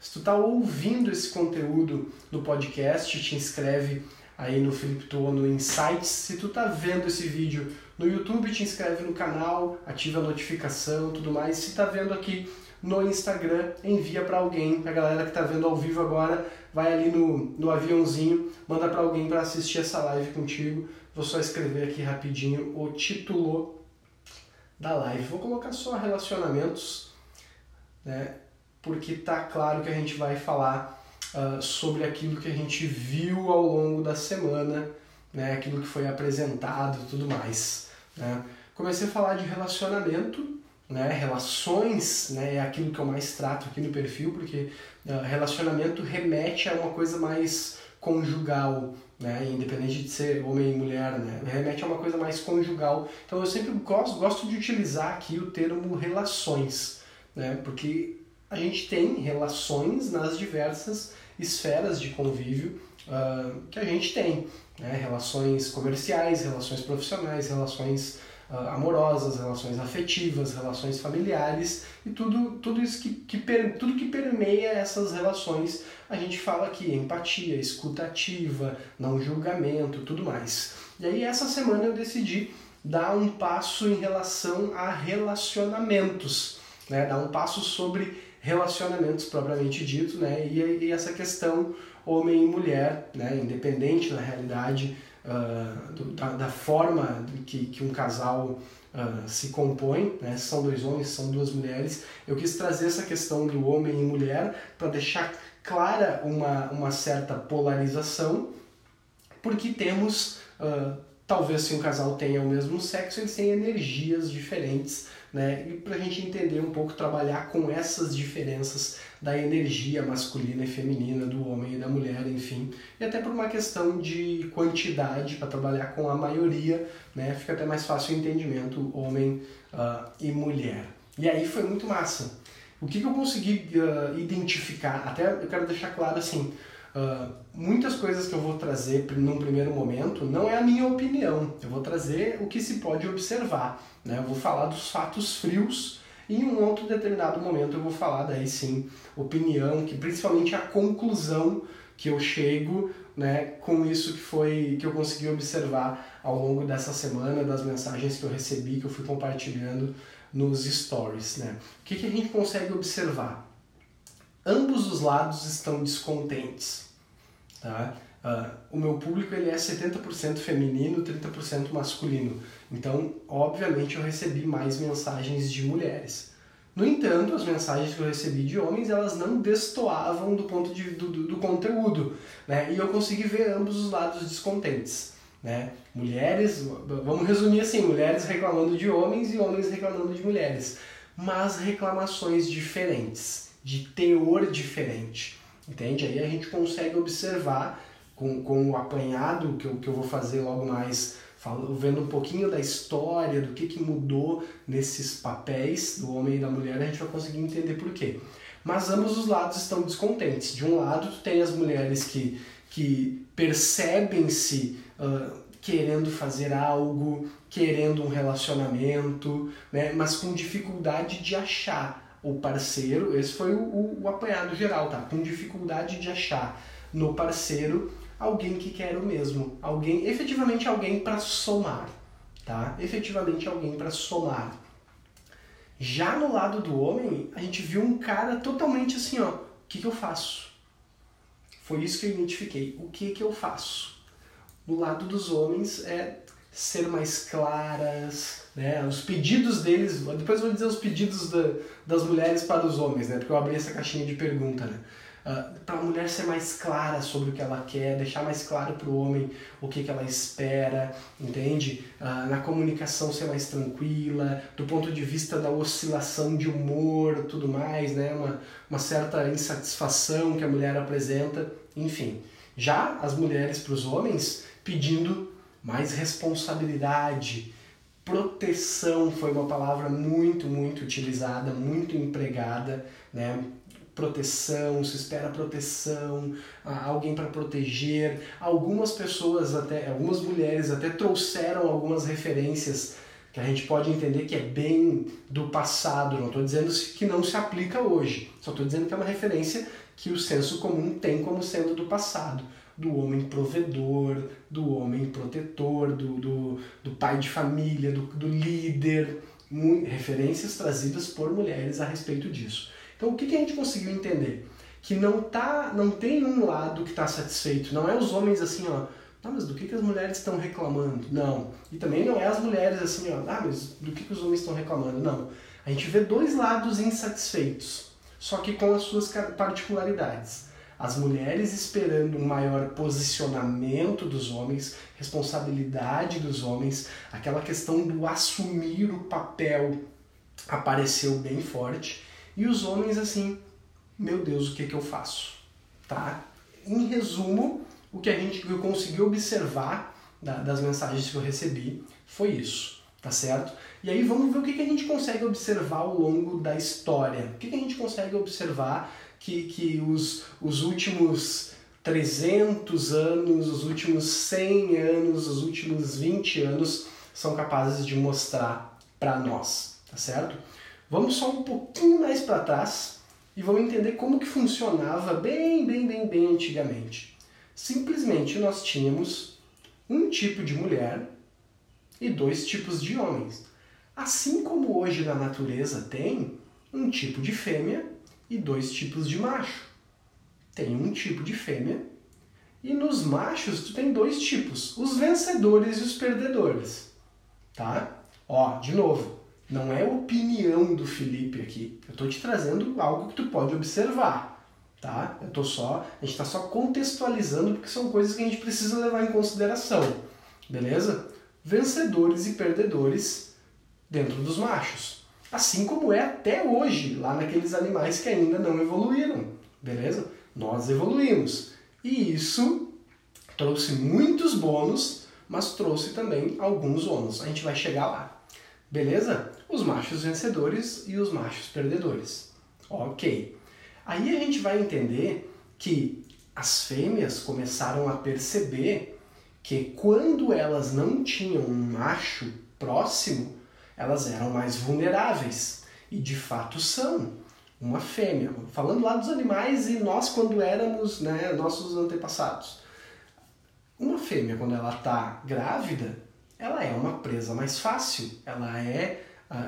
Se tu está ouvindo esse conteúdo no podcast, te inscreve aí no Felipe Tono Insights. Se tu está vendo esse vídeo no YouTube, te inscreve no canal, ativa a notificação, tudo mais. Se está vendo aqui no Instagram, envia para alguém, a galera que está vendo ao vivo agora, vai ali no, no aviãozinho, manda para alguém para assistir essa live contigo. Vou só escrever aqui rapidinho o título da live. Vou colocar só relacionamentos, né? Porque tá claro que a gente vai falar uh, sobre aquilo que a gente viu ao longo da semana, né? Aquilo que foi apresentado, tudo mais. Né? Comecei a falar de relacionamento né? Relações né, é aquilo que eu mais trato aqui no perfil, porque uh, relacionamento remete a uma coisa mais conjugal, né? Independente de ser homem e mulher, né? Remete a uma coisa mais conjugal. Então eu sempre gosto, gosto de utilizar aqui o termo relações, né? Porque a gente tem relações nas diversas esferas de convívio uh, que a gente tem, né? Relações comerciais, relações profissionais, relações uh, amorosas, relações afetivas, relações familiares e tudo, tudo isso que, que tudo que permeia essas relações a gente fala aqui, empatia, escuta ativa, não julgamento, tudo mais. E aí essa semana eu decidi dar um passo em relação a relacionamentos, né? dar um passo sobre relacionamentos propriamente dito, né? e, e essa questão homem e mulher, né? independente na realidade uh, do, da, da, forma que, que um casal uh, se compõe, né? são dois homens, são duas mulheres. Eu quis trazer essa questão do homem e mulher para deixar clara uma, uma certa polarização, porque temos, uh, talvez se um casal tenha o mesmo sexo, eles têm energias diferentes né? E para a gente entender um pouco, trabalhar com essas diferenças da energia masculina e feminina, do homem e da mulher, enfim, e até por uma questão de quantidade, para trabalhar com a maioria, né? Fica até mais fácil o entendimento homem uh, e mulher. E aí foi muito massa. O que, que eu consegui uh, identificar, até eu quero deixar claro assim, Uh, muitas coisas que eu vou trazer num primeiro momento não é a minha opinião, eu vou trazer o que se pode observar. Né? Eu vou falar dos fatos frios e em um outro determinado momento eu vou falar daí sim opinião, que principalmente a conclusão que eu chego né, com isso que foi que eu consegui observar ao longo dessa semana, das mensagens que eu recebi, que eu fui compartilhando nos stories. Né? O que, que a gente consegue observar? Ambos os lados estão descontentes. Tá? Uh, o meu público ele é 70% feminino, 30% masculino. Então, obviamente, eu recebi mais mensagens de mulheres. No entanto, as mensagens que eu recebi de homens, elas não destoavam do ponto de, do, do, do conteúdo. Né? E eu consegui ver ambos os lados descontentes. Né? Mulheres, vamos resumir assim, mulheres reclamando de homens e homens reclamando de mulheres. Mas reclamações diferentes, de teor diferente. Entende? Aí a gente consegue observar com, com o apanhado que eu, que eu vou fazer logo mais, vendo um pouquinho da história, do que, que mudou nesses papéis do homem e da mulher, a gente vai conseguir entender por quê. Mas ambos os lados estão descontentes. De um lado, tu tem as mulheres que, que percebem-se uh, querendo fazer algo, querendo um relacionamento, né? mas com dificuldade de achar o parceiro. Esse foi o, o, o apanhado geral, tá? Com dificuldade de achar no parceiro alguém que quer o mesmo, alguém, efetivamente alguém para somar, tá? Efetivamente alguém para somar. Já no lado do homem, a gente viu um cara totalmente assim, ó, o que, que eu faço? Foi isso que eu identifiquei. O que que eu faço? No lado dos homens é ser mais claras, né? Os pedidos deles, depois vou dizer os pedidos da, das mulheres para os homens, né? Porque eu abri essa caixinha de pergunta, né? Ah, para a mulher ser mais clara sobre o que ela quer, deixar mais claro para o homem o que, que ela espera, entende? Uh, na comunicação ser mais tranquila, do ponto de vista da oscilação de humor, tudo mais, né? Uma, uma certa insatisfação que a mulher apresenta, enfim. Já as mulheres para os homens pedindo mais responsabilidade, proteção foi uma palavra muito, muito utilizada, muito empregada, né? proteção, se espera proteção, alguém para proteger. Algumas pessoas até, algumas mulheres até trouxeram algumas referências que a gente pode entender que é bem do passado, não estou dizendo que não se aplica hoje, só estou dizendo que é uma referência que o senso comum tem como sendo do passado. Do homem provedor, do homem protetor, do, do, do pai de família, do, do líder, referências trazidas por mulheres a respeito disso. Então, o que, que a gente conseguiu entender? Que não, tá, não tem um lado que está satisfeito, não é os homens assim, ó, ah, mas do que, que as mulheres estão reclamando? Não. E também não é as mulheres assim, ó, ah, mas do que, que os homens estão reclamando? Não. A gente vê dois lados insatisfeitos, só que com as suas particularidades. As mulheres esperando um maior posicionamento dos homens, responsabilidade dos homens, aquela questão do assumir o papel apareceu bem forte. E os homens assim, meu Deus, o que, que eu faço? Tá? Em resumo, o que a gente que eu consegui observar da, das mensagens que eu recebi foi isso, tá certo? E aí vamos ver o que, a gente consegue observar ao longo da história. O que a gente consegue observar que, que os, os últimos 300 anos, os últimos 100 anos, os últimos 20 anos são capazes de mostrar para nós, tá certo? Vamos só um pouquinho mais para trás e vamos entender como que funcionava bem, bem, bem, bem antigamente. Simplesmente nós tínhamos um tipo de mulher e dois tipos de homens. Assim como hoje na natureza tem um tipo de fêmea e dois tipos de macho. Tem um tipo de fêmea e nos machos tu tem dois tipos, os vencedores e os perdedores. Tá? Ó, de novo, não é opinião do Felipe aqui. Eu estou te trazendo algo que tu pode observar tá? Eu tô só, a gente está só contextualizando porque são coisas que a gente precisa levar em consideração, beleza? Vencedores e perdedores dentro dos machos, assim como é até hoje lá naqueles animais que ainda não evoluíram, beleza? Nós evoluímos e isso trouxe muitos bônus, mas trouxe também alguns ônus. A gente vai chegar lá, beleza? Os machos vencedores e os machos perdedores. Ok. Aí a gente vai entender que as fêmeas começaram a perceber que quando elas não tinham um macho próximo, elas eram mais vulneráveis. E de fato são. Uma fêmea, falando lá dos animais e nós quando éramos, né, nossos antepassados. Uma fêmea, quando ela está grávida, ela é uma presa mais fácil. Ela é,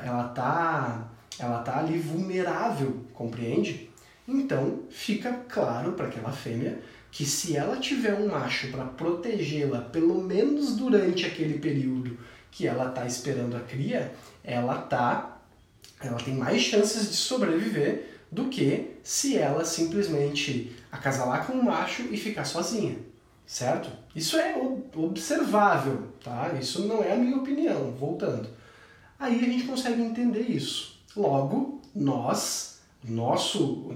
ela tá, ela tá ali vulnerável, compreende? Então fica claro para aquela fêmea que se ela tiver um macho para protegê-la, pelo menos durante aquele período que ela está esperando a cria, ela tá, ela tem mais chances de sobreviver do que se ela simplesmente acasalar com um macho e ficar sozinha, certo? Isso é observável, tá? Isso não é a minha opinião, voltando. Aí a gente consegue entender isso. Logo, nós nosso,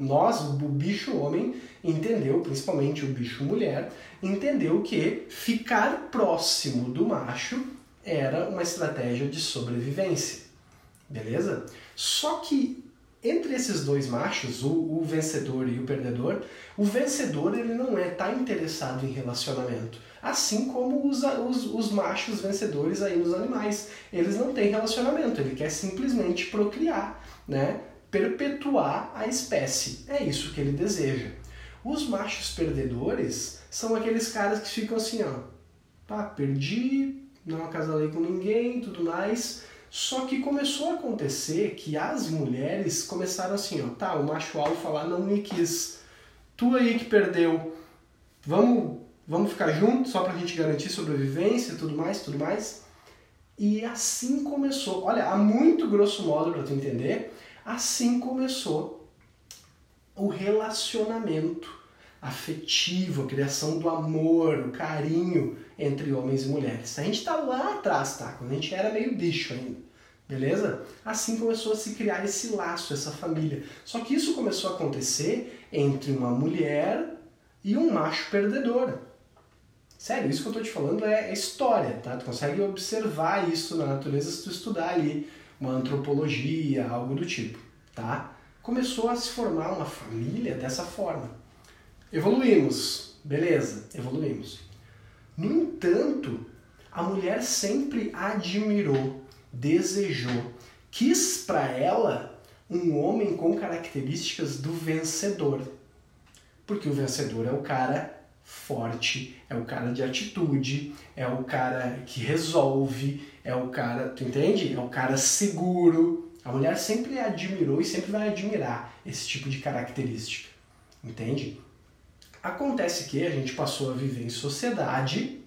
nós, o bicho homem, entendeu, principalmente o bicho mulher, entendeu que ficar próximo do macho era uma estratégia de sobrevivência. Beleza? Só que entre esses dois machos, o, o, vencedor e o perdedor, o vencedor ele não é tá interessado em relacionamento. Assim como os, os, os machos vencedores aí nos animais. Eles não têm relacionamento, ele quer simplesmente procriar, né? Perpetuar a espécie. É isso que ele deseja. Os machos perdedores são aqueles caras que ficam assim, ó, pá, perdi, não acasalei com ninguém, tudo mais. Só que começou a acontecer que as mulheres começaram assim, ó, tá, o macho alfa lá não me quis. Tu aí que perdeu, vamos, vamos ficar juntos só pra gente garantir sobrevivência, tudo mais, tudo mais. E assim começou. Olha, a muito grosso modo para tu entender, Assim começou o relacionamento afetivo, a criação do amor, o carinho entre homens e mulheres. A gente está lá atrás, tá? Quando a gente era meio bicho ainda. Beleza? Assim começou a se criar esse laço, essa família. Só que isso começou a acontecer entre uma mulher e um macho perdedor. Sério, isso que eu estou te falando é história, tá? Tu consegue observar isso na natureza se tu estudar ali uma antropologia, algo do tipo, tá? Começou a se formar uma família dessa forma. Evoluímos, beleza, evoluímos. No entanto, a mulher sempre admirou, desejou, quis para ela um homem com características do vencedor. Porque o vencedor é o cara forte, é o cara de atitude, é o cara que resolve, é o cara, tu entende? É o cara seguro. A mulher sempre admirou e sempre vai admirar esse tipo de característica. Entende? Acontece que a gente passou a viver em sociedade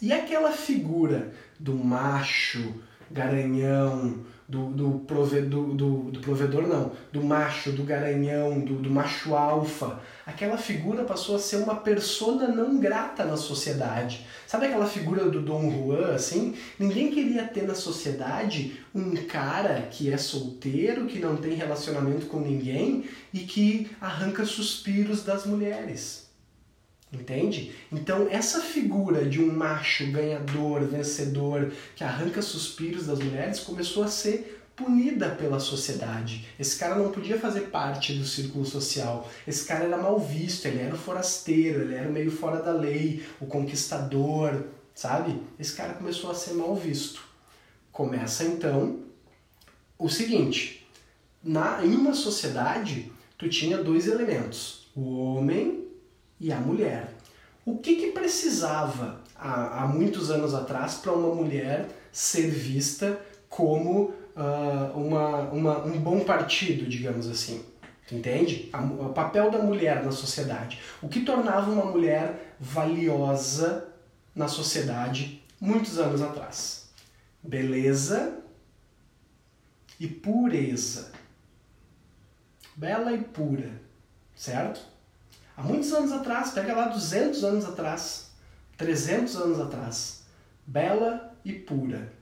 e aquela figura do macho, garanhão, do, do, provedor, do, do, provedor não, do macho, do garanhão, do, do macho alfa, aquela figura passou a ser uma persona não grata na sociedade. Sabe aquela figura do Dom Juan, assim? Ninguém queria ter na sociedade um cara que é solteiro, que não tem relacionamento com ninguém e que arranca suspiros das mulheres. Entende? Então, essa figura de um macho ganhador, vencedor, que arranca suspiros das mulheres, começou a ser punida pela sociedade. Esse cara não podia fazer parte do círculo social. Esse cara era mal visto, ele era o forasteiro, ele era meio fora da lei, o conquistador, sabe? Esse cara começou a ser mal visto. Começa então o seguinte: na, em uma sociedade, tu tinha dois elementos: o homem e a mulher. O que, que precisava há, há muitos anos atrás para uma mulher ser vista como uh, uma, uma, um bom partido, digamos assim? Entende? o papel da mulher na sociedade. O que tornava uma mulher valiosa na sociedade muitos anos atrás? Beleza e pureza. Bela e pura, certo? Há muitos anos atrás, pega lá 200 anos atrás, 300 anos atrás, bela e pura.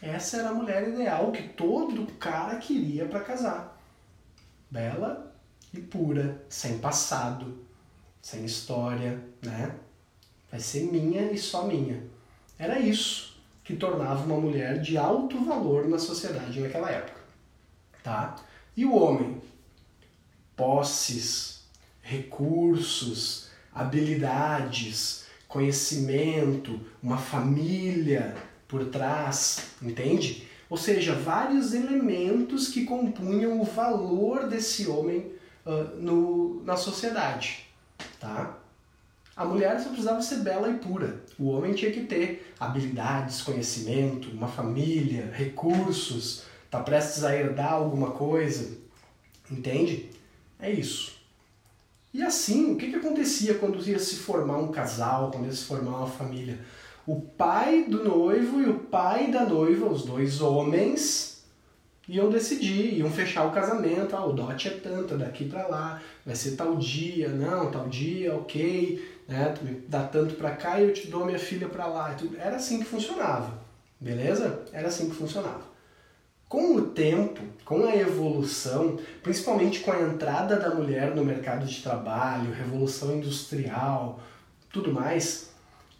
Essa era a mulher ideal que todo cara queria para casar. Bela e pura, sem passado, sem história, né? Vai ser minha e só minha. Era isso que tornava uma mulher de alto valor na sociedade naquela época, tá? E o homem? Posses, recursos, habilidades, conhecimento, uma família por trás, entende? Ou seja, vários elementos que compunham o valor desse homem uh, no, na sociedade, tá? A mulher só precisava ser bela e pura. O homem tinha que ter habilidades, conhecimento, uma família, recursos, tá prestes a herdar alguma coisa, entende? É isso. E assim, o que, que acontecia quando ia se formar um casal, quando ia se formar uma família? O pai do noivo e o pai da noiva, os dois homens, iam decidir, iam fechar o casamento. Ah, o dote é tanto, daqui para lá, vai ser tal dia, não, tal dia, ok, né? Tu me dá tanto para cá e eu te dou minha filha para lá. Era assim que funcionava, beleza? Era assim que funcionava. Com o tempo, com a evolução, principalmente com a entrada da mulher no mercado de trabalho, revolução industrial, tudo mais,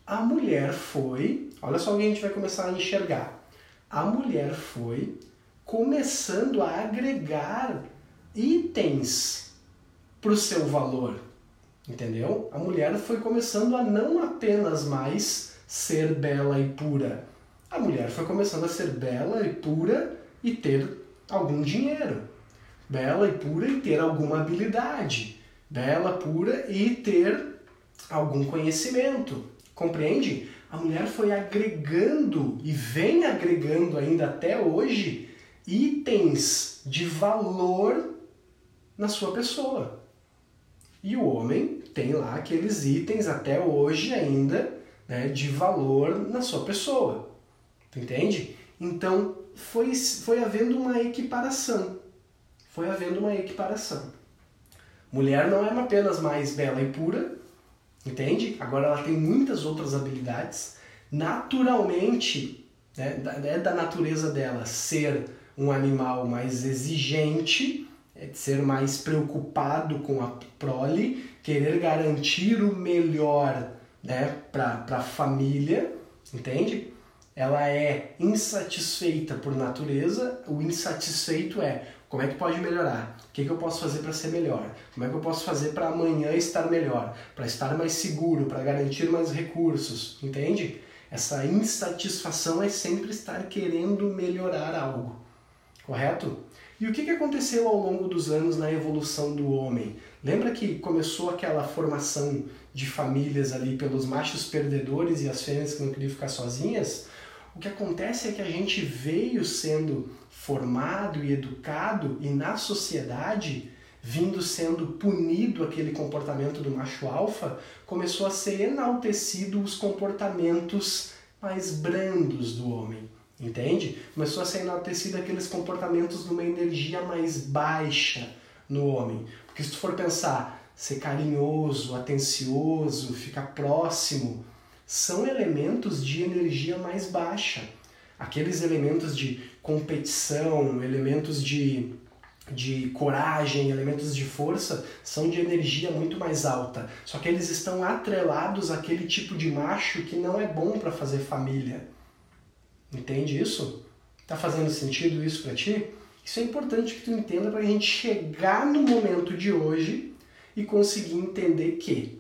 a mulher foi, olha só o que a gente vai começar a enxergar. A mulher foi começando a agregar itens para o seu valor, entendeu? A mulher foi começando a não apenas mais ser bela e pura. A mulher foi começando a ser bela e pura e ter algum dinheiro. Bela e pura e ter alguma habilidade. Bela, pura e ter algum conhecimento. Compreende? A mulher foi agregando e vem agregando ainda até hoje itens de valor na sua pessoa. E o homem tem lá aqueles itens até hoje ainda né, de valor na sua pessoa. Tu entende? Então, foi, foi havendo uma equiparação. Foi havendo uma equiparação. Mulher não é apenas mais bela e pura, entende? Agora ela tem muitas outras habilidades. Naturalmente, né, é da natureza dela ser um animal mais exigente, é ser mais preocupado com a prole, querer garantir o melhor né, para a família, entende? Ela é insatisfeita por natureza, o insatisfeito é como é que pode melhorar? O que, que eu posso fazer para ser melhor? Como é que eu posso fazer para amanhã estar melhor? Para estar mais seguro, para garantir mais recursos, entende? Essa insatisfação é sempre estar querendo melhorar algo, correto? E o que, que aconteceu ao longo dos anos na evolução do homem? Lembra que começou aquela formação de famílias ali pelos machos perdedores e as fêmeas que não queriam ficar sozinhas? O que acontece é que a gente veio sendo formado e educado e na sociedade vindo sendo punido aquele comportamento do macho alfa, começou a ser enaltecido os comportamentos mais brandos do homem. Entende? Começou a ser enaltecido aqueles comportamentos de uma energia mais baixa no homem. Porque se tu for pensar, ser carinhoso, atencioso, ficar próximo, são elementos de energia mais baixa. Aqueles elementos de competição, elementos de, de coragem, elementos de força, são de energia muito mais alta. Só que eles estão atrelados àquele tipo de macho que não é bom para fazer família Entende isso? Tá fazendo sentido isso para ti? Isso é importante que tu entenda para a gente chegar no momento de hoje e conseguir entender que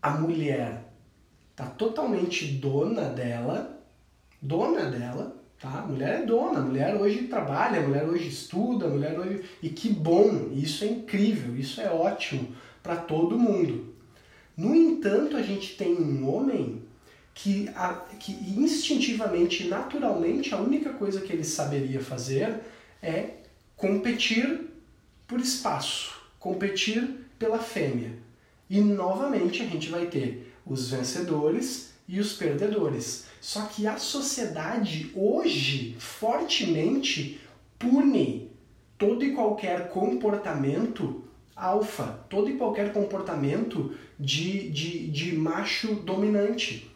a mulher tá totalmente dona dela, dona dela, tá? A mulher é dona, a mulher hoje trabalha, a mulher hoje estuda, a mulher hoje e que bom, isso é incrível, isso é ótimo para todo mundo. No entanto, a gente tem um homem que, a, que instintivamente, naturalmente, a única coisa que ele saberia fazer é competir por espaço, competir pela fêmea. E novamente a gente vai ter os vencedores e os perdedores. Só que a sociedade hoje fortemente pune todo e qualquer comportamento alfa, todo e qualquer comportamento de, de, de macho dominante.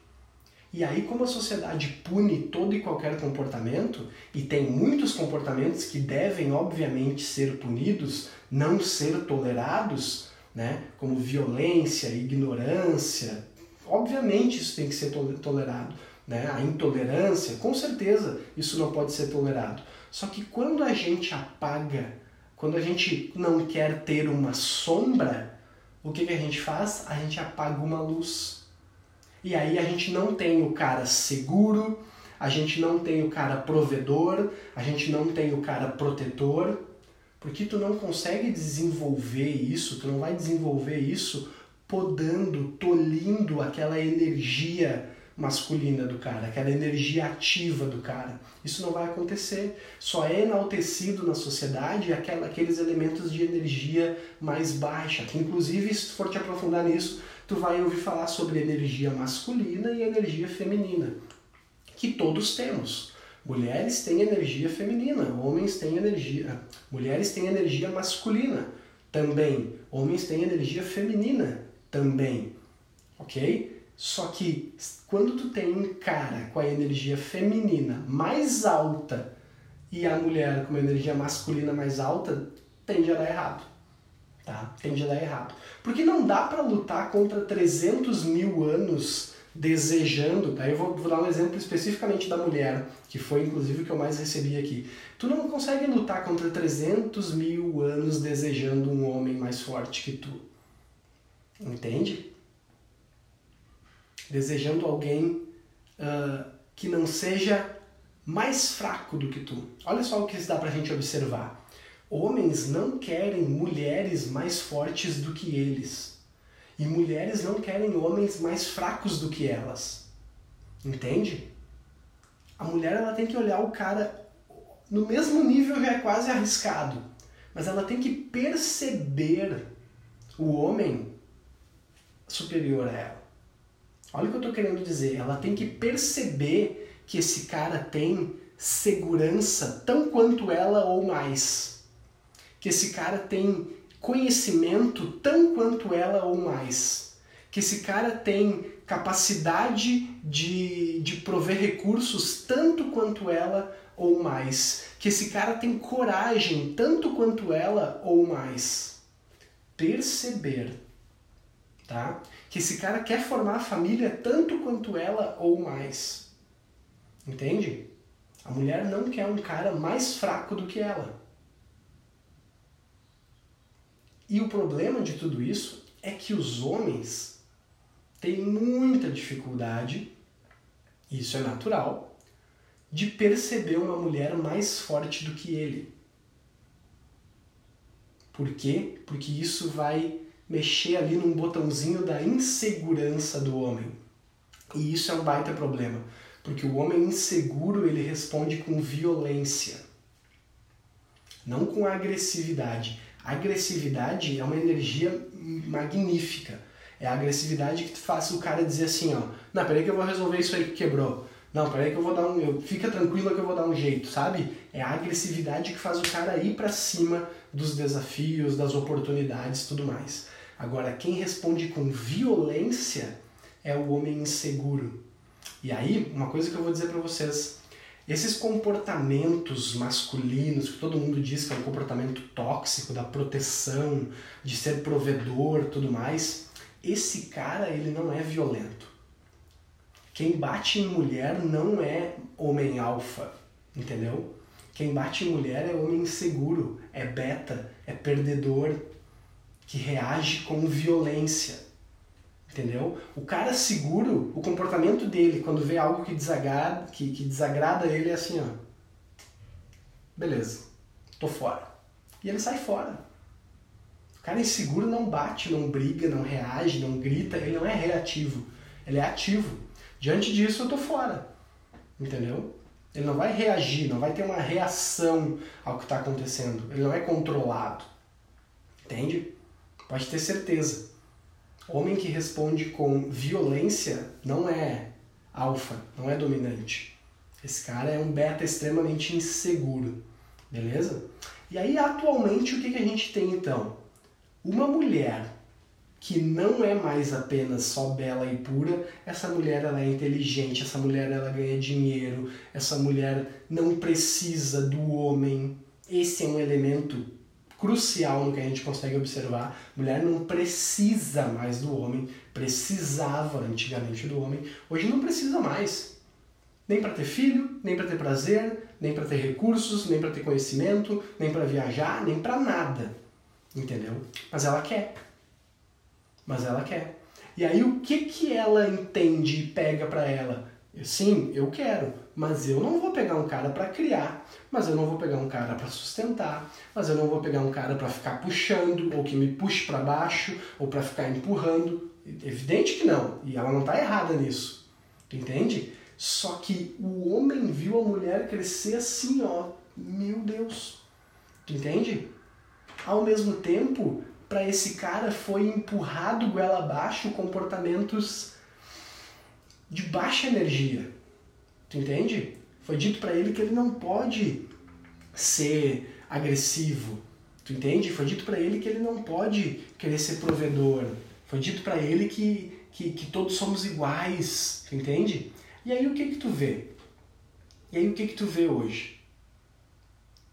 E aí, como a sociedade pune todo e qualquer comportamento, e tem muitos comportamentos que devem, obviamente, ser punidos, não ser tolerados, né? como violência, ignorância, obviamente isso tem que ser tolerado. Né? A intolerância, com certeza, isso não pode ser tolerado. Só que quando a gente apaga, quando a gente não quer ter uma sombra, o que, que a gente faz? A gente apaga uma luz. E aí a gente não tem o cara seguro, a gente não tem o cara provedor, a gente não tem o cara protetor, porque tu não consegue desenvolver isso, tu não vai desenvolver isso podando, tolindo aquela energia masculina do cara, aquela energia ativa do cara. Isso não vai acontecer. Só é enaltecido na sociedade aquela, aqueles elementos de energia mais baixa, que inclusive, se tu for te aprofundar nisso, tu vai ouvir falar sobre energia masculina e energia feminina, que todos temos. Mulheres têm energia feminina, homens têm energia, mulheres têm energia masculina também, homens têm energia feminina também, ok? Só que quando tu tem um cara com a energia feminina mais alta e a mulher com a energia masculina mais alta, tende a dar errado tá? Tende a dar errado. Porque não dá para lutar contra 300 mil anos desejando, tá? Eu vou, vou, dar um exemplo especificamente da mulher, que foi inclusive o que eu mais recebi aqui. Tu não consegue lutar contra 300 mil anos desejando um homem mais forte que tu. Entende? Desejando alguém uh, que não seja mais fraco do que tu. Olha só o que dá pra gente observar. Homens não querem mulheres mais fortes do que eles. E mulheres não querem homens mais fracos do que elas. Entende? A mulher ela tem que olhar o cara no mesmo nível já é quase arriscado, mas ela tem que perceber o homem superior a ela. Olha o que eu estou querendo dizer. Ela tem que perceber que esse cara tem segurança tão quanto ela ou mais que esse cara tem conhecimento tão quanto ela ou mais, que esse cara tem capacidade de, de prover recursos tanto quanto ela ou mais, que esse cara tem coragem tanto quanto ela ou mais. Perceber, tá? Que esse cara quer formar a família tanto quanto ela ou mais. Entende? A mulher não quer um cara mais fraco do que ela. E o problema de tudo isso é que os homens têm muita dificuldade isso é natural, de perceber uma mulher mais forte do que ele. Por quê? Porque isso vai mexer ali num botãozinho da insegurança do homem. E isso é um baita problema, porque o homem inseguro ele responde com violência, não com agressividade. A agressividade é uma energia magnífica. É a agressividade que faz o cara dizer assim, ó, não, peraí que eu vou resolver isso aí que quebrou. Não, peraí que eu vou dar um. Eu, fica tranquilo que eu vou dar um jeito, sabe? É a agressividade que faz o cara ir para cima dos desafios, das oportunidades tudo mais. Agora, quem responde com violência é o homem inseguro. E aí, uma coisa que eu vou dizer para vocês: esses comportamentos masculinos, que todo mundo diz que é um comportamento tóxico, da proteção, de ser provedor tudo mais, esse cara ele não é violento. Quem bate em mulher não é homem alfa, entendeu? Quem bate em mulher é homem inseguro, é beta, é perdedor, que reage com violência. Entendeu? O cara seguro, o comportamento dele, quando vê algo que desagrada, que, que desagrada ele, é assim, ó. Beleza, tô fora. E ele sai fora. O cara inseguro não bate, não briga, não reage, não grita, ele não é reativo, ele é ativo. Diante disso, eu tô fora. Entendeu? Ele não vai reagir, não vai ter uma reação ao que está acontecendo. Ele não é controlado. Entende? Pode ter certeza. Homem que responde com violência não é alfa, não é dominante. Esse cara é um beta extremamente inseguro. Beleza? E aí, atualmente, o que, que a gente tem então? Uma mulher que não é mais apenas só bela e pura, essa mulher ela é inteligente, essa mulher ela ganha dinheiro, essa mulher não precisa do homem. Esse é um elemento crucial no que a gente consegue observar. Mulher não precisa mais do homem, precisava antigamente do homem, hoje não precisa mais. Nem para ter filho, nem para ter prazer, nem para ter recursos, nem para ter conhecimento, nem para viajar, nem para nada. Entendeu? Mas ela quer mas ela quer. E aí o que que ela entende e pega para ela? Sim, eu quero, mas eu não vou pegar um cara para criar, mas eu não vou pegar um cara para sustentar, mas eu não vou pegar um cara para ficar puxando ou que me puxe para baixo ou para ficar empurrando. Evidente que não, e ela não está errada nisso. Entende? Só que o homem viu a mulher crescer assim, ó, meu Deus. Tu entende? Ao mesmo tempo, para esse cara foi empurrado goela abaixo comportamentos de baixa energia. Tu entende? Foi dito para ele que ele não pode ser agressivo. Tu entende? Foi dito para ele que ele não pode querer ser provedor. Foi dito para ele que, que, que, todos somos iguais. Tu entende? E aí o que que tu vê? E aí o que que tu vê hoje?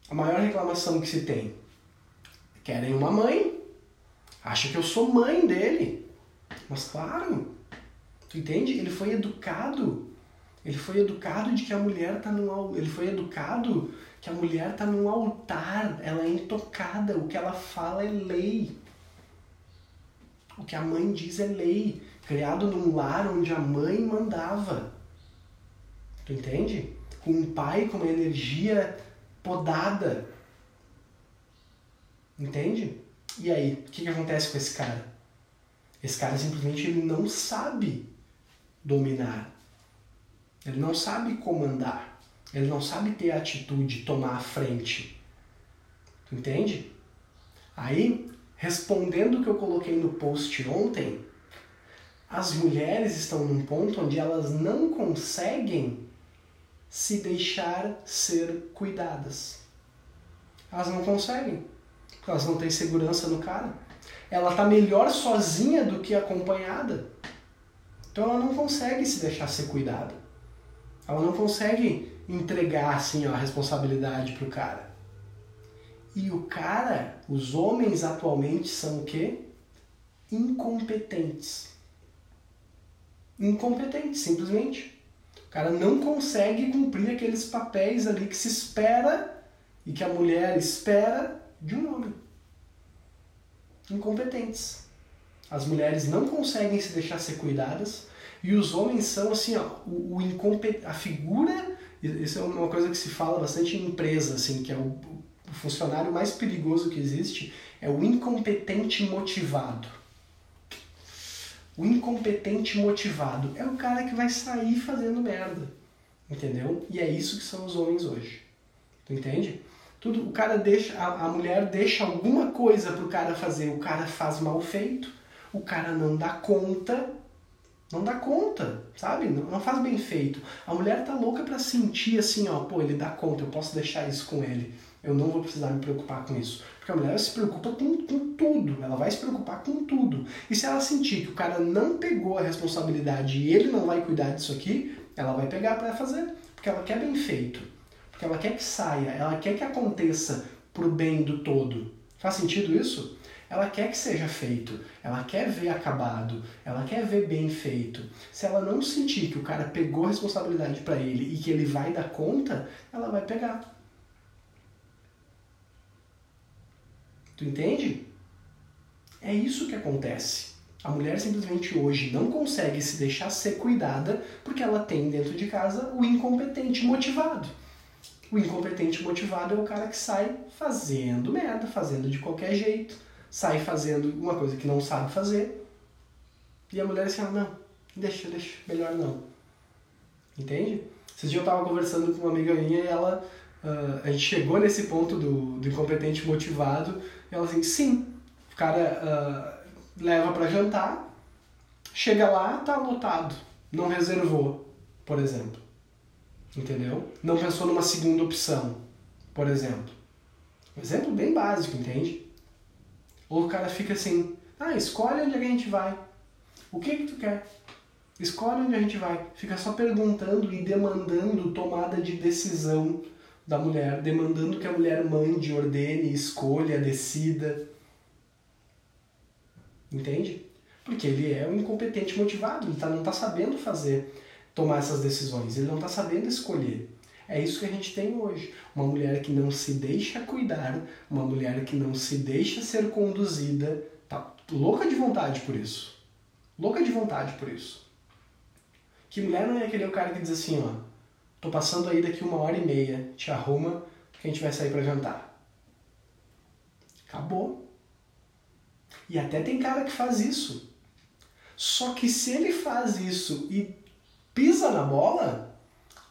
A maior reclamação que se tem. Querem uma mãe acha que eu sou mãe dele. Mas claro, tu entende? Ele foi educado. Ele foi educado de que a mulher tá no ele foi educado que a mulher tá num altar, ela é intocada, o que ela fala é lei. O que a mãe diz é lei, criado num lar onde a mãe mandava. Tu entende? Com um pai com uma energia podada. Entende? E aí, o que, que acontece com esse cara? Esse cara simplesmente ele não sabe dominar. Ele não sabe comandar. Ele não sabe ter atitude, tomar a frente. Entende? Aí, respondendo o que eu coloquei no post ontem, as mulheres estão num ponto onde elas não conseguem se deixar ser cuidadas. Elas não conseguem porque elas não têm segurança no cara. Ela tá melhor sozinha do que acompanhada. Então ela não consegue se deixar ser cuidada. Ela não consegue entregar assim ó, a responsabilidade pro cara. E o cara, os homens atualmente são o quê? Incompetentes. Incompetentes, simplesmente. O cara não consegue cumprir aqueles papéis ali que se espera e que a mulher espera de um homem. Incompetentes. As mulheres não conseguem se deixar ser cuidadas e os homens são assim, ó, o, o a figura, isso é uma coisa que se fala bastante em empresa, assim, que é o, o funcionário mais perigoso que existe, é o incompetente motivado. O incompetente motivado é o cara que vai sair fazendo merda. Entendeu? E é isso que são os homens hoje. Tu entende? Tudo, o cara deixa, a, a mulher deixa alguma coisa pro cara fazer, o cara faz mal feito, o cara não dá conta, não dá conta, sabe? Não, não faz bem feito. A mulher tá louca para sentir assim, ó, pô, ele dá conta, eu posso deixar isso com ele. Eu não vou precisar me preocupar com isso. Porque a mulher se preocupa com, com tudo, ela vai se preocupar com tudo. E se ela sentir que o cara não pegou a responsabilidade e ele não vai cuidar disso aqui, ela vai pegar para fazer. Porque ela quer bem feito. Porque ela quer que saia, ela quer que aconteça pro bem do todo. Faz sentido isso? Ela quer que seja feito, ela quer ver acabado, ela quer ver bem feito. Se ela não sentir que o cara pegou a responsabilidade para ele e que ele vai dar conta, ela vai pegar. Tu entende? É isso que acontece. A mulher simplesmente hoje não consegue se deixar ser cuidada porque ela tem dentro de casa o incompetente motivado. O incompetente motivado é o cara que sai fazendo merda, fazendo de qualquer jeito, sai fazendo uma coisa que não sabe fazer. E a mulher assim, ah, não, deixa, deixa, melhor não. Entende? Esses dias eu tava conversando com uma amiga minha e ela, uh, a gente chegou nesse ponto do, do incompetente motivado, e ela assim, sim, o cara uh, leva para jantar, chega lá, tá lotado, não reservou, por exemplo. Entendeu? Não pensou numa segunda opção, por exemplo. Um exemplo bem básico, entende? Ou o cara fica assim, ah, escolhe onde a gente vai. O que que tu quer? Escolhe onde a gente vai. Fica só perguntando e demandando tomada de decisão da mulher, demandando que a mulher mande, ordene, escolha, decida. Entende? Porque ele é um incompetente motivado, ele tá, não está sabendo fazer tomar essas decisões, ele não está sabendo escolher. É isso que a gente tem hoje. Uma mulher que não se deixa cuidar, uma mulher que não se deixa ser conduzida, tá louca de vontade por isso. Louca de vontade por isso. Que mulher não é aquele cara que diz assim, ó, tô passando aí daqui uma hora e meia, te arruma que a gente vai sair para jantar. Acabou. E até tem cara que faz isso. Só que se ele faz isso e pisa na bola,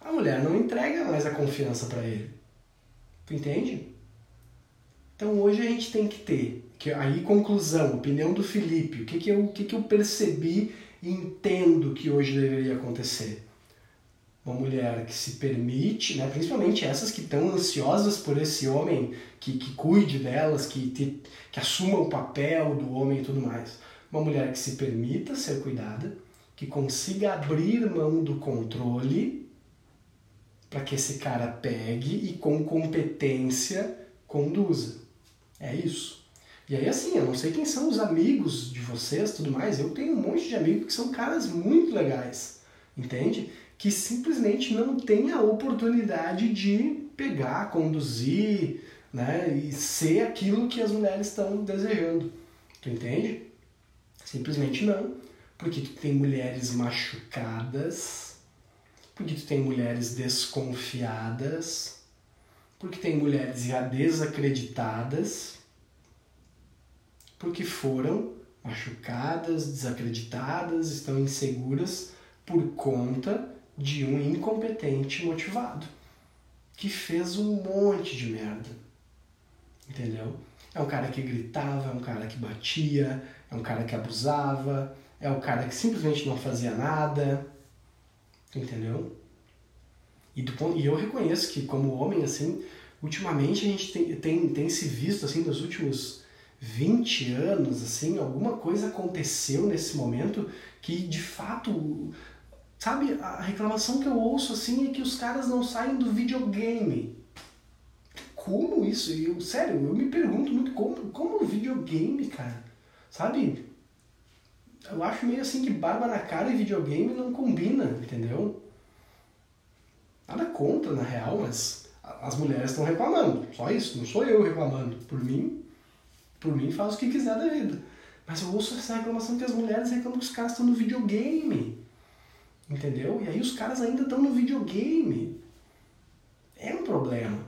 a mulher não entrega mais a confiança para ele. Tu entende? Então hoje a gente tem que ter, que aí conclusão, opinião do Felipe, o que, que, eu, o que, que eu percebi e entendo que hoje deveria acontecer. Uma mulher que se permite, né, principalmente essas que estão ansiosas por esse homem que, que cuide delas, que, que, que assuma o papel do homem e tudo mais. Uma mulher que se permita ser cuidada, que consiga abrir mão do controle para que esse cara pegue e com competência conduza. É isso. E aí assim, eu não sei quem são os amigos de vocês, tudo mais, eu tenho um monte de amigos que são caras muito legais, entende? Que simplesmente não têm a oportunidade de pegar, conduzir, né, e ser aquilo que as mulheres estão desejando. Tu entende? Simplesmente não porque tu tem mulheres machucadas, porque tu tem mulheres desconfiadas, porque tem mulheres já desacreditadas, porque foram machucadas, desacreditadas, estão inseguras por conta de um incompetente motivado que fez um monte de merda. Entendeu? É um cara que gritava, é um cara que batia, é um cara que abusava, é o cara que simplesmente não fazia nada, entendeu? E, do, e eu reconheço que como homem, assim, ultimamente a gente tem, tem, tem se visto, assim, nos últimos 20 anos, assim, alguma coisa aconteceu nesse momento que, de fato, sabe, a reclamação que eu ouço, assim, é que os caras não saem do videogame. Como isso? Eu, sério, eu me pergunto muito como, como videogame, cara, sabe? Eu acho meio assim que barba na cara e videogame não combina, entendeu? Nada contra, na real, mas as mulheres estão reclamando. Só isso, não sou eu reclamando. Por mim, por mim faz o que quiser da vida. Mas eu ouço essa reclamação que as mulheres reclamam que os caras estão no videogame. Entendeu? E aí os caras ainda estão no videogame. É um problema.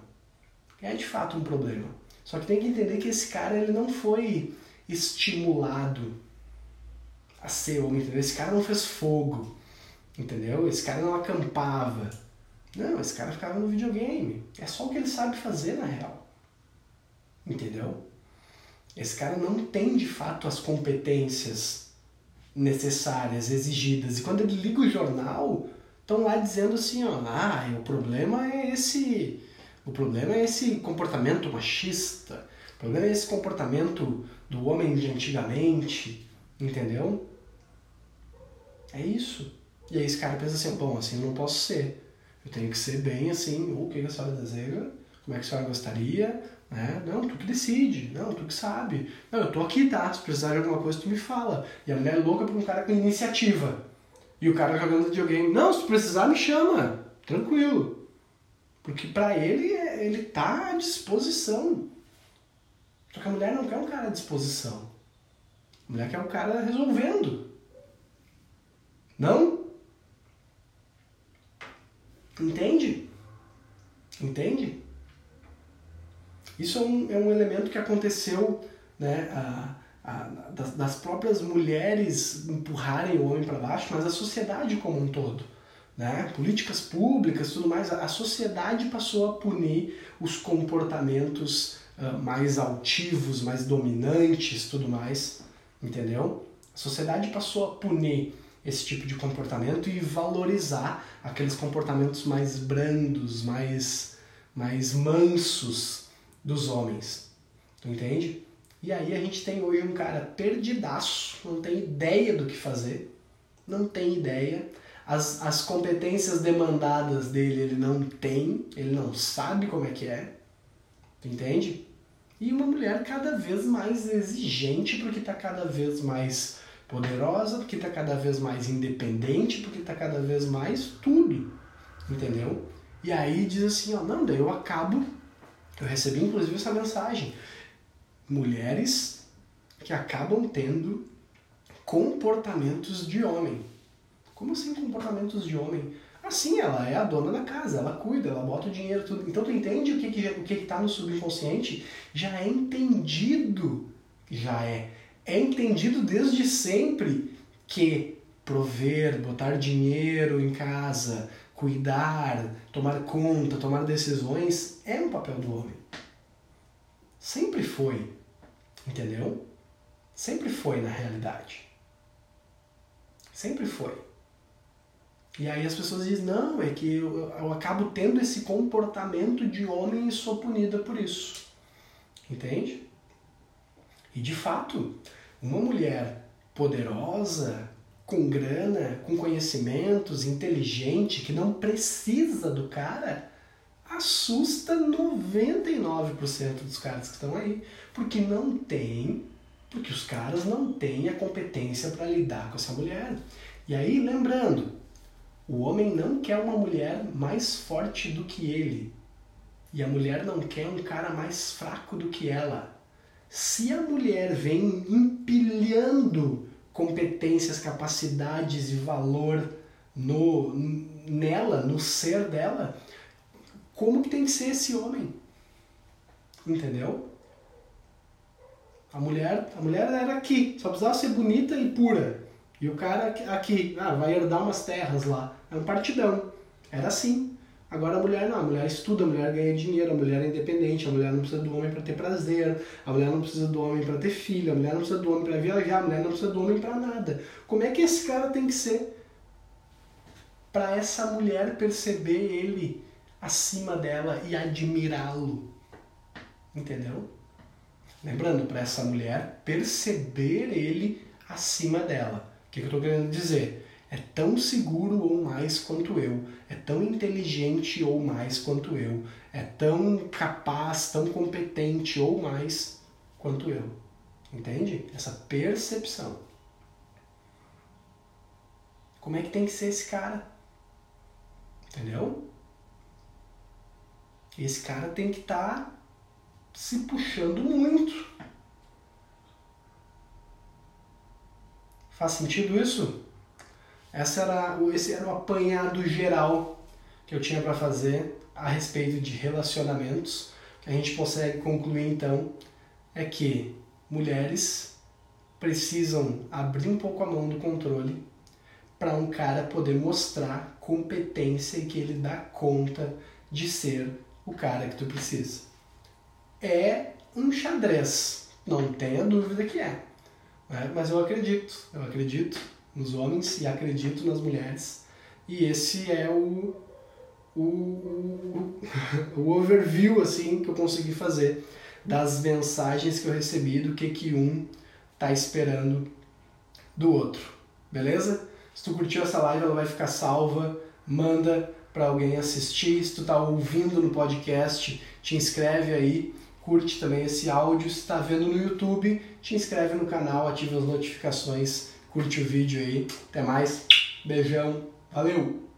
É de fato um problema. Só que tem que entender que esse cara ele não foi estimulado a ser homem, entendeu? Esse cara não fez fogo, entendeu? Esse cara não acampava. Não, esse cara ficava no videogame. É só o que ele sabe fazer na real. Entendeu? Esse cara não tem de fato as competências necessárias, exigidas. E quando ele liga o jornal, estão lá dizendo assim, ó, ah, o problema é esse, o problema é esse comportamento machista, o problema é esse comportamento do homem de antigamente, entendeu? É isso. E aí esse cara pensa assim, bom, assim eu não posso ser. Eu tenho que ser bem assim, o que a senhora deseja, como é que a senhora gostaria, né? Não, tu que decide, não, tu que sabe. Não, eu tô aqui, tá? Se precisar de alguma coisa, tu me fala. E a mulher é louca por um cara com iniciativa. E o cara jogando videogame, não, se precisar, me chama. Tranquilo. Porque pra ele, ele tá à disposição. Só que a mulher não quer um cara à disposição. A mulher quer um cara resolvendo. Não? Entende? Entende? Isso é um, é um elemento que aconteceu né, a, a, das, das, próprias mulheres empurrarem o homem para baixo, mas a sociedade como um todo. Né? Políticas públicas, tudo mais, a, sociedade passou a punir os comportamentos uh, mais altivos, mais dominantes, tudo mais, entendeu? A sociedade passou a punir esse tipo de comportamento e valorizar aqueles comportamentos mais brandos, mais, mais mansos, dos homens. Tu entende? E aí a gente tem hoje um cara perdidaço, não tem ideia do que fazer, não tem ideia. As, as competências demandadas dele ele não tem, ele não sabe como é que é. Tu entende? E uma mulher cada vez mais exigente, porque está cada vez mais poderosa, porque está cada vez mais independente, porque está cada vez mais tudo. Entendeu? E aí diz assim, ó, não, daí eu acabo eu recebi inclusive essa mensagem. Mulheres que acabam tendo comportamentos de homem. Como assim comportamentos de homem? Assim, ela é a dona da casa, ela cuida, ela bota o dinheiro, tudo. Então tu entende o que que, o que, que tá no subconsciente? Já é entendido, já é. É entendido desde sempre que prover, botar dinheiro em casa, cuidar, tomar conta, tomar decisões é um papel do homem. Sempre foi. Entendeu? Sempre foi na realidade. Sempre foi. E aí as pessoas dizem, não, é que eu, eu acabo tendo esse comportamento de homem e sou punida por isso. Entende? E de fato, uma mulher poderosa, com grana, com conhecimentos, inteligente, que não precisa do cara, assusta 99% dos caras que estão aí. Porque não tem, porque os caras não têm a competência para lidar com essa mulher. E aí, lembrando, o homem não quer uma mulher mais forte do que ele. E a mulher não quer um cara mais fraco do que ela. Se a mulher vem empilhando competências, capacidades e valor no, nela, no ser dela, como que tem que ser esse homem? Entendeu? A mulher, a mulher era aqui, só precisava ser bonita e pura. E o cara aqui, ah, vai herdar umas terras lá. É um partidão. Era assim. Agora a mulher não, a mulher estuda, a mulher ganha dinheiro, a mulher é independente, a mulher não precisa do homem para ter prazer, a mulher não precisa do homem para ter filho, a mulher não precisa do homem para viajar, a mulher não precisa do homem para nada. Como é que esse cara tem que ser para essa mulher perceber ele acima dela e admirá-lo? Entendeu? Lembrando, para essa mulher perceber ele acima dela. O que, que eu estou querendo dizer? É tão seguro ou mais quanto eu, é tão inteligente ou mais quanto eu, é tão capaz, tão competente ou mais quanto eu. Entende? Essa percepção. Como é que tem que ser esse cara? Entendeu? Esse cara tem que estar tá se puxando muito. Faz sentido isso? Essa era, esse era o apanhado geral que eu tinha para fazer a respeito de relacionamentos. O que a gente consegue concluir então é que mulheres precisam abrir um pouco a mão do controle para um cara poder mostrar competência e que ele dá conta de ser o cara que tu precisa. É um xadrez, não tenha dúvida que é. Né? Mas eu acredito, eu acredito nos homens e acredito nas mulheres. E esse é o, o, o, o overview assim que eu consegui fazer das mensagens que eu recebi do que, que um tá esperando do outro. Beleza? Se tu curtiu essa live, ela vai ficar salva. Manda para alguém assistir. Se tu tá ouvindo no podcast, te inscreve aí. Curte também esse áudio. Se está vendo no YouTube, te inscreve no canal, ativa as notificações, curte o vídeo aí. Até mais. Beijão. Valeu!